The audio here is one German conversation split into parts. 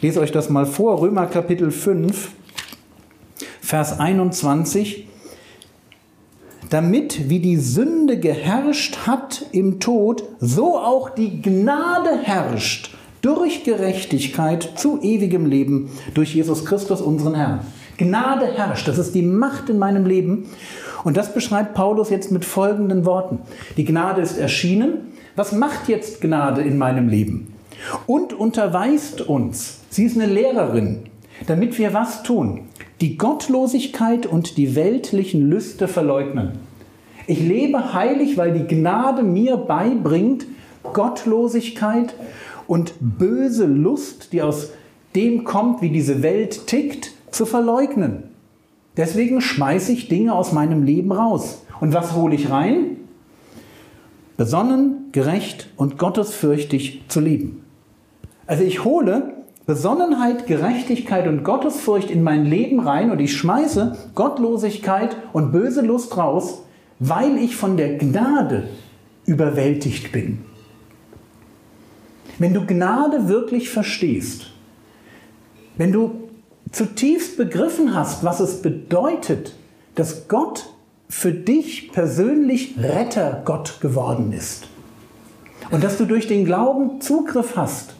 Lese euch das mal vor, Römer Kapitel 5, Vers 21. Damit wie die Sünde geherrscht hat im Tod, so auch die Gnade herrscht durch Gerechtigkeit zu ewigem Leben durch Jesus Christus, unseren Herrn. Gnade herrscht, das ist die Macht in meinem Leben. Und das beschreibt Paulus jetzt mit folgenden Worten. Die Gnade ist erschienen. Was macht jetzt Gnade in meinem Leben? Und unterweist uns, sie ist eine Lehrerin, damit wir was tun? Die Gottlosigkeit und die weltlichen Lüste verleugnen. Ich lebe heilig, weil die Gnade mir beibringt, Gottlosigkeit und böse Lust, die aus dem kommt, wie diese Welt tickt, zu verleugnen. Deswegen schmeiße ich Dinge aus meinem Leben raus. Und was hole ich rein? Besonnen, gerecht und gottesfürchtig zu leben. Also ich hole Besonnenheit, Gerechtigkeit und Gottesfurcht in mein Leben rein und ich schmeiße Gottlosigkeit und böse Lust raus, weil ich von der Gnade überwältigt bin. Wenn du Gnade wirklich verstehst, wenn du zutiefst begriffen hast, was es bedeutet, dass Gott für dich persönlich Rettergott geworden ist und dass du durch den Glauben Zugriff hast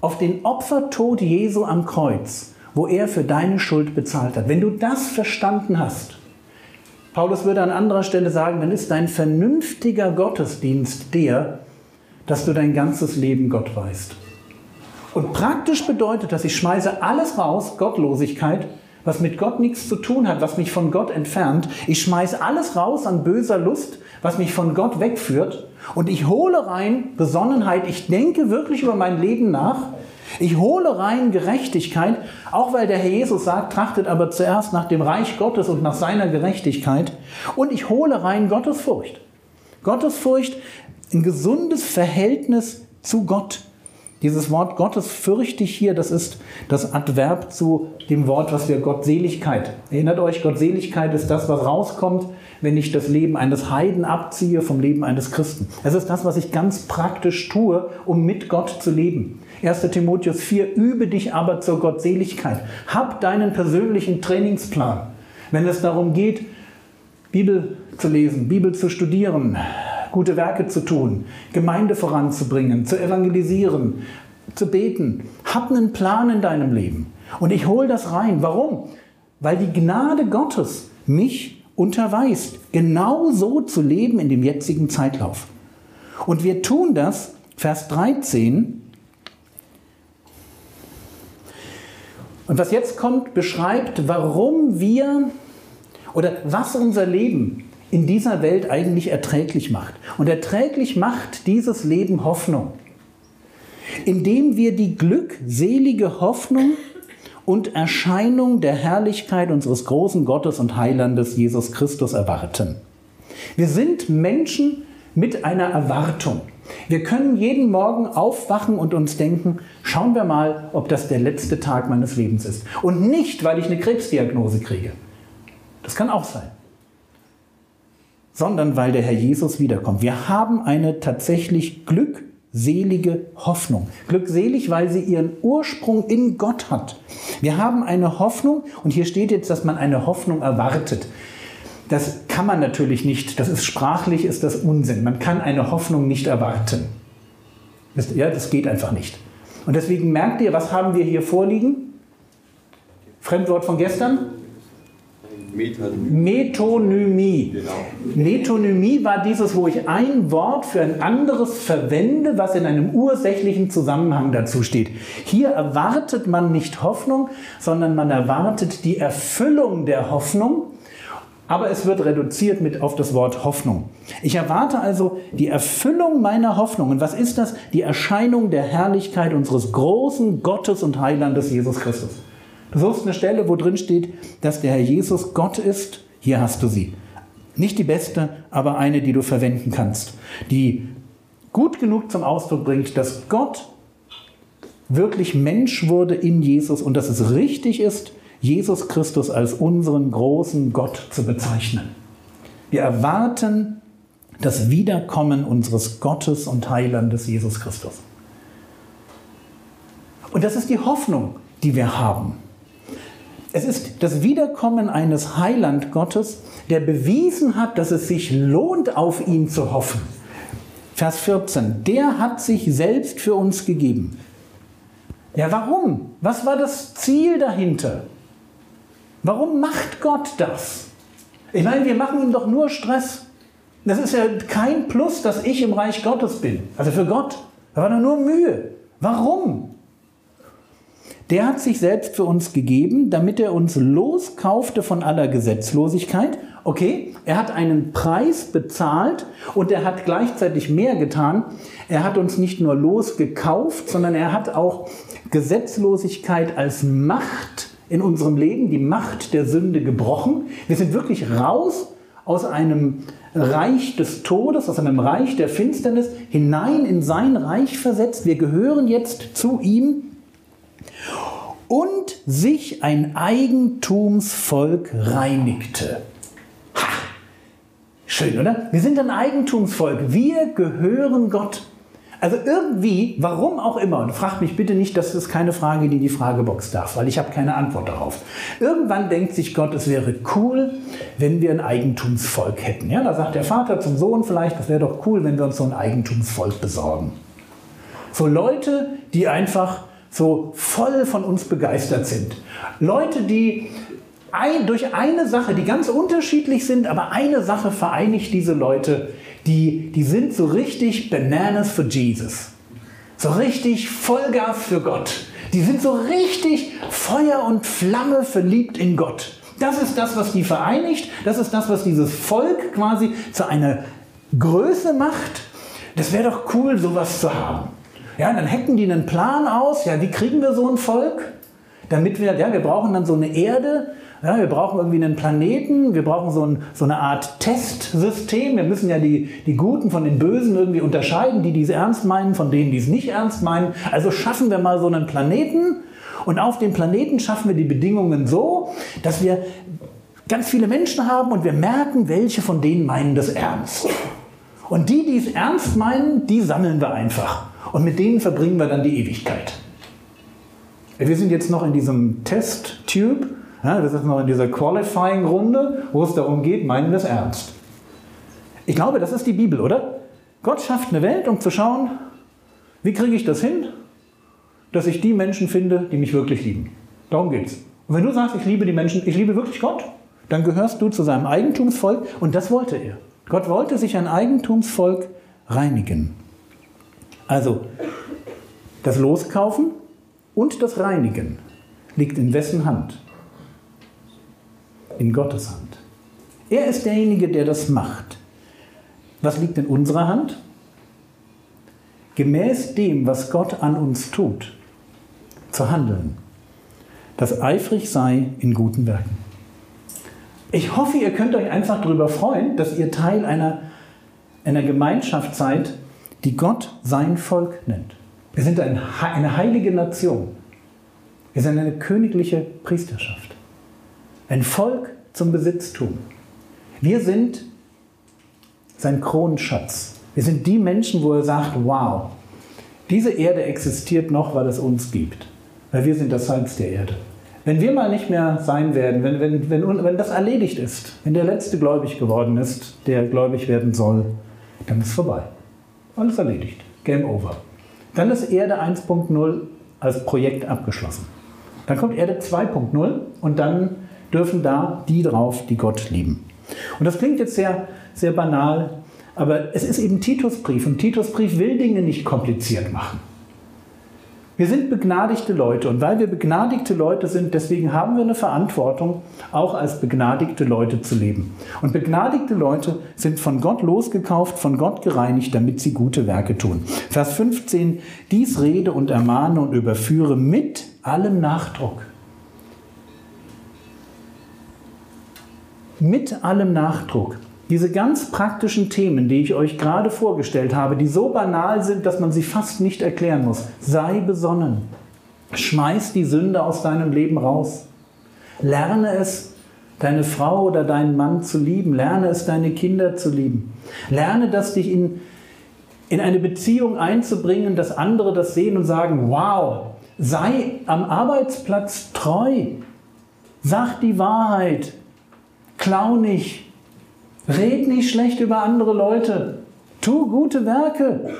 auf den Opfertod Jesu am Kreuz, wo er für deine Schuld bezahlt hat. Wenn du das verstanden hast, Paulus würde an anderer Stelle sagen, dann ist dein vernünftiger Gottesdienst der, dass du dein ganzes Leben Gott weißt. Und praktisch bedeutet das, ich schmeiße alles raus, Gottlosigkeit, was mit Gott nichts zu tun hat, was mich von Gott entfernt. Ich schmeiße alles raus an böser Lust, was mich von Gott wegführt. Und ich hole rein Besonnenheit. Ich denke wirklich über mein Leben nach. Ich hole rein Gerechtigkeit, auch weil der Herr Jesus sagt, trachtet aber zuerst nach dem Reich Gottes und nach seiner Gerechtigkeit. Und ich hole rein Gottesfurcht. Gottesfurcht ein gesundes Verhältnis zu Gott. Dieses Wort Gottes fürchte ich hier, das ist das Adverb zu dem Wort, was wir Gottseligkeit. Erinnert euch, Gottseligkeit ist das, was rauskommt, wenn ich das Leben eines Heiden abziehe vom Leben eines Christen. Es ist das, was ich ganz praktisch tue, um mit Gott zu leben. 1. Timotheus 4, übe dich aber zur Gottseligkeit. Hab deinen persönlichen Trainingsplan. Wenn es darum geht, Bibel zu lesen, Bibel zu studieren, gute Werke zu tun, Gemeinde voranzubringen, zu evangelisieren, zu beten. Hab einen Plan in deinem Leben. Und ich hole das rein. Warum? Weil die Gnade Gottes mich unterweist, genau so zu leben in dem jetzigen Zeitlauf. Und wir tun das, Vers 13. Und was jetzt kommt, beschreibt, warum wir oder was unser Leben in dieser Welt eigentlich erträglich macht. Und erträglich macht dieses Leben Hoffnung, indem wir die glückselige Hoffnung und Erscheinung der Herrlichkeit unseres großen Gottes und Heilandes Jesus Christus erwarten. Wir sind Menschen mit einer Erwartung. Wir können jeden Morgen aufwachen und uns denken, schauen wir mal, ob das der letzte Tag meines Lebens ist. Und nicht, weil ich eine Krebsdiagnose kriege. Das kann auch sein sondern weil der Herr Jesus wiederkommt. Wir haben eine tatsächlich glückselige Hoffnung. Glückselig, weil sie ihren Ursprung in Gott hat. Wir haben eine Hoffnung und hier steht jetzt, dass man eine Hoffnung erwartet. Das kann man natürlich nicht. Das ist sprachlich, ist das Unsinn. Man kann eine Hoffnung nicht erwarten. Das, ja, das geht einfach nicht. Und deswegen merkt ihr, was haben wir hier vorliegen? Fremdwort von gestern? Metonymie. Genau. Metonymie war dieses, wo ich ein Wort für ein anderes verwende, was in einem ursächlichen Zusammenhang dazu steht. Hier erwartet man nicht Hoffnung, sondern man erwartet die Erfüllung der Hoffnung aber es wird reduziert mit auf das Wort Hoffnung. Ich erwarte also die Erfüllung meiner Hoffnungen. Was ist das? Die Erscheinung der Herrlichkeit unseres großen Gottes und Heilandes Jesus Christus. Du suchst eine Stelle, wo drin steht, dass der Herr Jesus Gott ist. Hier hast du sie. Nicht die beste, aber eine, die du verwenden kannst, die gut genug zum Ausdruck bringt, dass Gott wirklich Mensch wurde in Jesus und dass es richtig ist, Jesus Christus als unseren großen Gott zu bezeichnen. Wir erwarten das Wiederkommen unseres Gottes und Heilandes Jesus Christus. Und das ist die Hoffnung, die wir haben. Es ist das Wiederkommen eines Heiland Gottes, der bewiesen hat, dass es sich lohnt, auf ihn zu hoffen. Vers 14, der hat sich selbst für uns gegeben. Ja, warum? Was war das Ziel dahinter? Warum macht Gott das? Ich meine, wir machen ihm doch nur Stress. Das ist ja kein Plus, dass ich im Reich Gottes bin. Also für Gott. Da war doch nur Mühe. Warum? Der hat sich selbst für uns gegeben, damit er uns loskaufte von aller Gesetzlosigkeit. Okay, er hat einen Preis bezahlt und er hat gleichzeitig mehr getan. Er hat uns nicht nur losgekauft, sondern er hat auch Gesetzlosigkeit als Macht in unserem Leben, die Macht der Sünde gebrochen. Wir sind wirklich raus aus einem Reich des Todes, aus einem Reich der Finsternis, hinein in sein Reich versetzt. Wir gehören jetzt zu ihm und sich ein Eigentumsvolk reinigte. Ha! Schön, oder? Wir sind ein Eigentumsvolk. Wir gehören Gott. Also irgendwie, warum auch immer, und fragt mich bitte nicht, das ist keine Frage, die die Fragebox darf, weil ich habe keine Antwort darauf. Irgendwann denkt sich Gott, es wäre cool, wenn wir ein Eigentumsvolk hätten. Ja, da sagt der Vater zum Sohn vielleicht, das wäre doch cool, wenn wir uns so ein Eigentumsvolk besorgen. So Leute, die einfach so voll von uns begeistert sind. Leute, die ein, durch eine Sache, die ganz unterschiedlich sind, aber eine Sache vereinigt diese Leute, die, die sind so richtig Bananas for Jesus. So richtig Vollgas für Gott. Die sind so richtig Feuer und Flamme verliebt in Gott. Das ist das, was die vereinigt. Das ist das, was dieses Volk quasi zu einer Größe macht. Das wäre doch cool, sowas zu haben. Ja, dann hacken die einen Plan aus. Ja, wie kriegen wir so ein Volk? Damit wir, ja, wir brauchen dann so eine Erde, ja, wir brauchen irgendwie einen Planeten, wir brauchen so, ein, so, eine Art Testsystem. Wir müssen ja die, die Guten von den Bösen irgendwie unterscheiden, die, die es ernst meinen, von denen, die es nicht ernst meinen. Also schaffen wir mal so einen Planeten und auf dem Planeten schaffen wir die Bedingungen so, dass wir ganz viele Menschen haben und wir merken, welche von denen meinen das ernst. Und die, die es ernst meinen, die sammeln wir einfach. Und mit denen verbringen wir dann die Ewigkeit. Wir sind jetzt noch in diesem Test-Tube ja, das ist noch in dieser Qualifying-Runde, wo es darum geht, meinen wir es ernst. Ich glaube, das ist die Bibel, oder? Gott schafft eine Welt, um zu schauen, wie kriege ich das hin, dass ich die Menschen finde, die mich wirklich lieben. Darum geht es. Und wenn du sagst, ich liebe die Menschen, ich liebe wirklich Gott, dann gehörst du zu seinem Eigentumsvolk und das wollte er. Gott wollte sich ein Eigentumsvolk reinigen. Also das Loskaufen und das Reinigen liegt in wessen Hand? in Gottes Hand. Er ist derjenige, der das macht. Was liegt in unserer Hand? Gemäß dem, was Gott an uns tut, zu handeln, das eifrig sei in guten Werken. Ich hoffe, ihr könnt euch einfach darüber freuen, dass ihr Teil einer, einer Gemeinschaft seid, die Gott sein Volk nennt. Wir sind ein, eine heilige Nation. Wir sind eine königliche Priesterschaft. Ein Volk zum Besitztum. Wir sind sein Kronenschatz. Wir sind die Menschen, wo er sagt, wow, diese Erde existiert noch, weil es uns gibt. Weil wir sind das Salz der Erde. Wenn wir mal nicht mehr sein werden, wenn, wenn, wenn, wenn das erledigt ist, wenn der Letzte gläubig geworden ist, der gläubig werden soll, dann ist vorbei. Alles erledigt. Game over. Dann ist Erde 1.0 als Projekt abgeschlossen. Dann kommt Erde 2.0 und dann dürfen da die drauf, die Gott lieben. Und das klingt jetzt sehr, sehr banal, aber es ist eben Titusbrief und Titusbrief will Dinge nicht kompliziert machen. Wir sind begnadigte Leute und weil wir begnadigte Leute sind, deswegen haben wir eine Verantwortung, auch als begnadigte Leute zu leben. Und begnadigte Leute sind von Gott losgekauft, von Gott gereinigt, damit sie gute Werke tun. Vers 15, dies rede und ermahne und überführe mit allem Nachdruck. Mit allem Nachdruck. Diese ganz praktischen Themen, die ich euch gerade vorgestellt habe, die so banal sind, dass man sie fast nicht erklären muss. Sei besonnen. Schmeiß die Sünde aus deinem Leben raus. Lerne es, deine Frau oder deinen Mann zu lieben. Lerne es, deine Kinder zu lieben. Lerne das, dich in, in eine Beziehung einzubringen, dass andere das sehen und sagen, wow, sei am Arbeitsplatz treu. Sag die Wahrheit. Klau nicht. Red nicht schlecht über andere Leute. Tu gute Werke.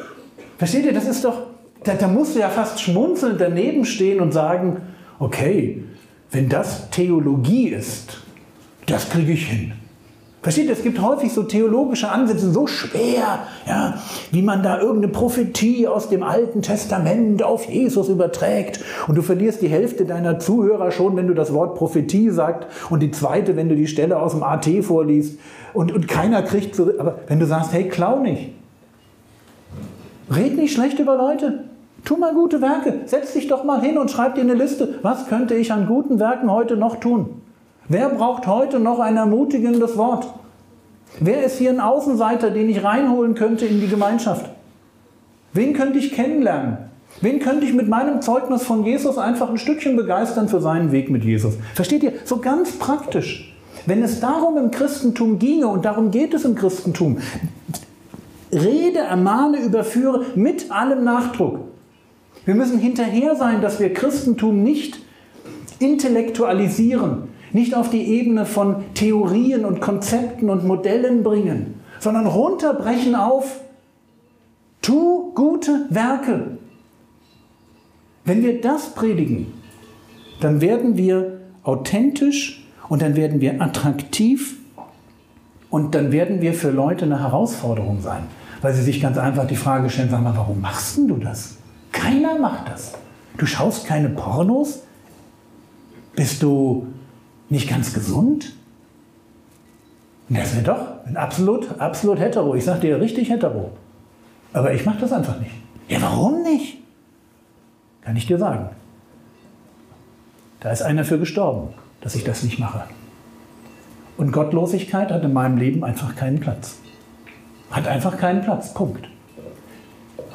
Versteht ihr, das ist doch, da, da musst du ja fast schmunzelnd daneben stehen und sagen, okay, wenn das Theologie ist, das kriege ich hin. Versteht es gibt häufig so theologische Ansätze, so schwer, ja, wie man da irgendeine Prophetie aus dem Alten Testament auf Jesus überträgt. Und du verlierst die Hälfte deiner Zuhörer schon, wenn du das Wort Prophetie sagst und die zweite, wenn du die Stelle aus dem AT vorliest. Und, und keiner kriegt so, aber wenn du sagst, hey, klau nicht. Red nicht schlecht über Leute. Tu mal gute Werke. Setz dich doch mal hin und schreib dir eine Liste. Was könnte ich an guten Werken heute noch tun? Wer braucht heute noch ein ermutigendes Wort? Wer ist hier ein Außenseiter, den ich reinholen könnte in die Gemeinschaft? Wen könnte ich kennenlernen? Wen könnte ich mit meinem Zeugnis von Jesus einfach ein Stückchen begeistern für seinen Weg mit Jesus? Versteht ihr? So ganz praktisch. Wenn es darum im Christentum ginge, und darum geht es im Christentum, rede, ermahne, überführe mit allem Nachdruck. Wir müssen hinterher sein, dass wir Christentum nicht intellektualisieren, nicht auf die Ebene von Theorien und Konzepten und Modellen bringen, sondern runterbrechen auf, tu gute Werke. Wenn wir das predigen, dann werden wir authentisch und dann werden wir attraktiv und dann werden wir für Leute eine Herausforderung sein, weil sie sich ganz einfach die Frage stellen, sag mal, warum machst du das? Keiner macht das. Du schaust keine Pornos? Bist du nicht ganz gesund? Das wäre doch ein absolut, absolut hetero. Ich sage dir richtig hetero. Aber ich mache das einfach nicht. Ja, warum nicht? Kann ich dir sagen. Da ist einer für gestorben, dass ich das nicht mache. Und Gottlosigkeit hat in meinem Leben einfach keinen Platz. Hat einfach keinen Platz. Punkt.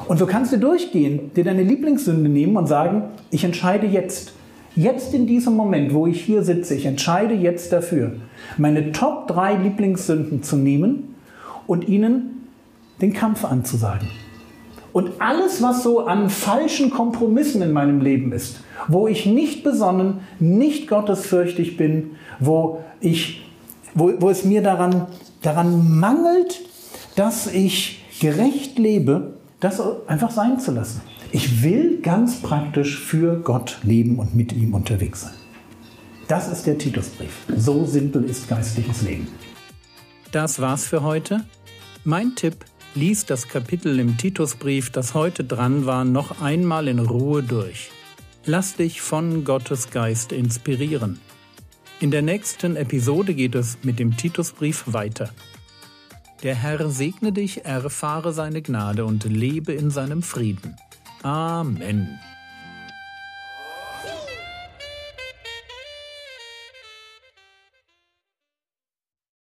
Und so kannst du durchgehen, dir deine Lieblingssünde nehmen und sagen, ich entscheide jetzt, Jetzt in diesem Moment, wo ich hier sitze, ich entscheide jetzt dafür, meine Top 3 Lieblingssünden zu nehmen und ihnen den Kampf anzusagen. Und alles, was so an falschen Kompromissen in meinem Leben ist, wo ich nicht besonnen, nicht gottesfürchtig bin, wo, ich, wo, wo es mir daran, daran mangelt, dass ich gerecht lebe, das einfach sein zu lassen. Ich will ganz praktisch für Gott leben und mit ihm unterwegs sein. Das ist der Titusbrief. So simpel ist geistliches Leben. Das war's für heute. Mein Tipp, lies das Kapitel im Titusbrief, das heute dran war, noch einmal in Ruhe durch. Lass dich von Gottes Geist inspirieren. In der nächsten Episode geht es mit dem Titusbrief weiter. Der Herr segne dich, erfahre seine Gnade und lebe in seinem Frieden. Amen.